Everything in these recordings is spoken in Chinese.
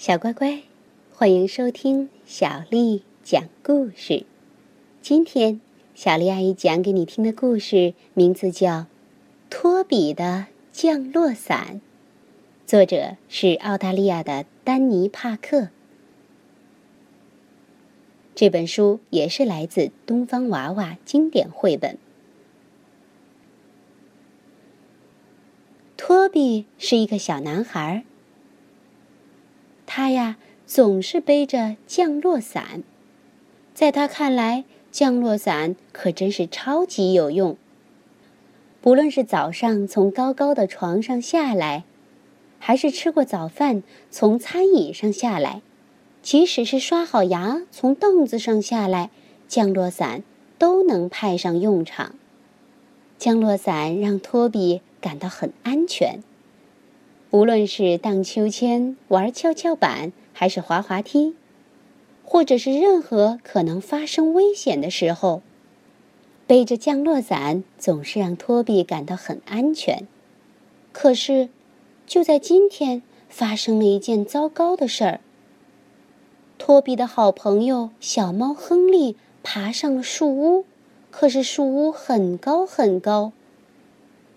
小乖乖，欢迎收听小丽讲故事。今天，小丽阿姨讲给你听的故事名字叫《托比的降落伞》，作者是澳大利亚的丹尼·帕克。这本书也是来自东方娃娃经典绘本。托比是一个小男孩。他呀，总是背着降落伞，在他看来，降落伞可真是超级有用。不论是早上从高高的床上下来，还是吃过早饭从餐椅上下来，即使是刷好牙从凳子上下来，降落伞都能派上用场。降落伞让托比感到很安全。无论是荡秋千、玩跷跷板，还是滑滑梯，或者是任何可能发生危险的时候，背着降落伞总是让托比感到很安全。可是，就在今天，发生了一件糟糕的事儿。托比的好朋友小猫亨利爬上了树屋，可是树屋很高很高。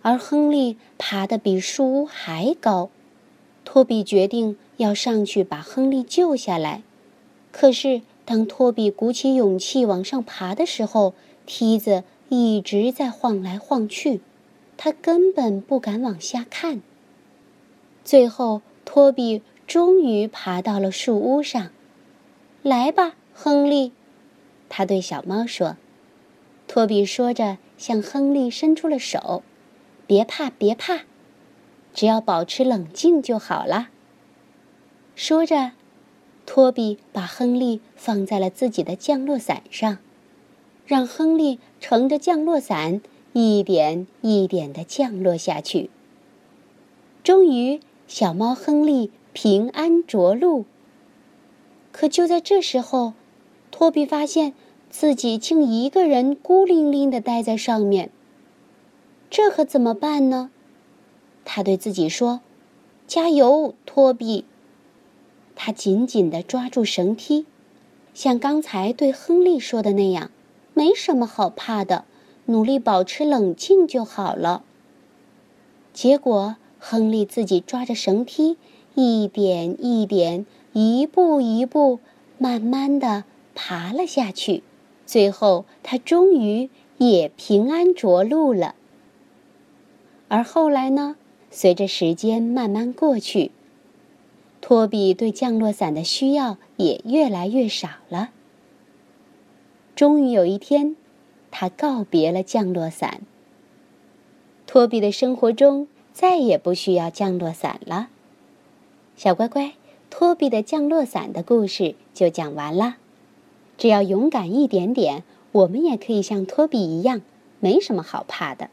而亨利爬得比树屋还高，托比决定要上去把亨利救下来。可是，当托比鼓起勇气往上爬的时候，梯子一直在晃来晃去，他根本不敢往下看。最后，托比终于爬到了树屋上。来吧，亨利，他对小猫说。托比说着，向亨利伸出了手。别怕，别怕，只要保持冷静就好了。说着，托比把亨利放在了自己的降落伞上，让亨利乘着降落伞一点一点的降落下去。终于，小猫亨利平安着陆。可就在这时候，托比发现自己竟一个人孤零零的待在上面。这可怎么办呢？他对自己说：“加油，托比！”他紧紧地抓住绳梯，像刚才对亨利说的那样：“没什么好怕的，努力保持冷静就好了。”结果，亨利自己抓着绳梯，一点一点、一步一步，慢慢地爬了下去。最后，他终于也平安着陆了。而后来呢？随着时间慢慢过去，托比对降落伞的需要也越来越少了。终于有一天，他告别了降落伞。托比的生活中再也不需要降落伞了。小乖乖，托比的降落伞的故事就讲完了。只要勇敢一点点，我们也可以像托比一样，没什么好怕的。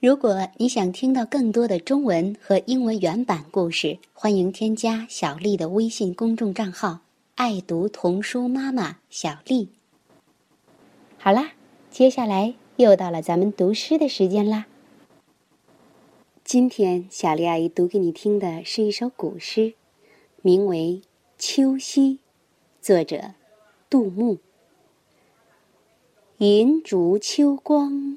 如果你想听到更多的中文和英文原版故事，欢迎添加小丽的微信公众账号“爱读童书妈妈小丽”。好啦，接下来又到了咱们读诗的时间啦。今天小丽阿姨读给你听的是一首古诗，名为《秋夕》，作者杜牧。银烛秋光。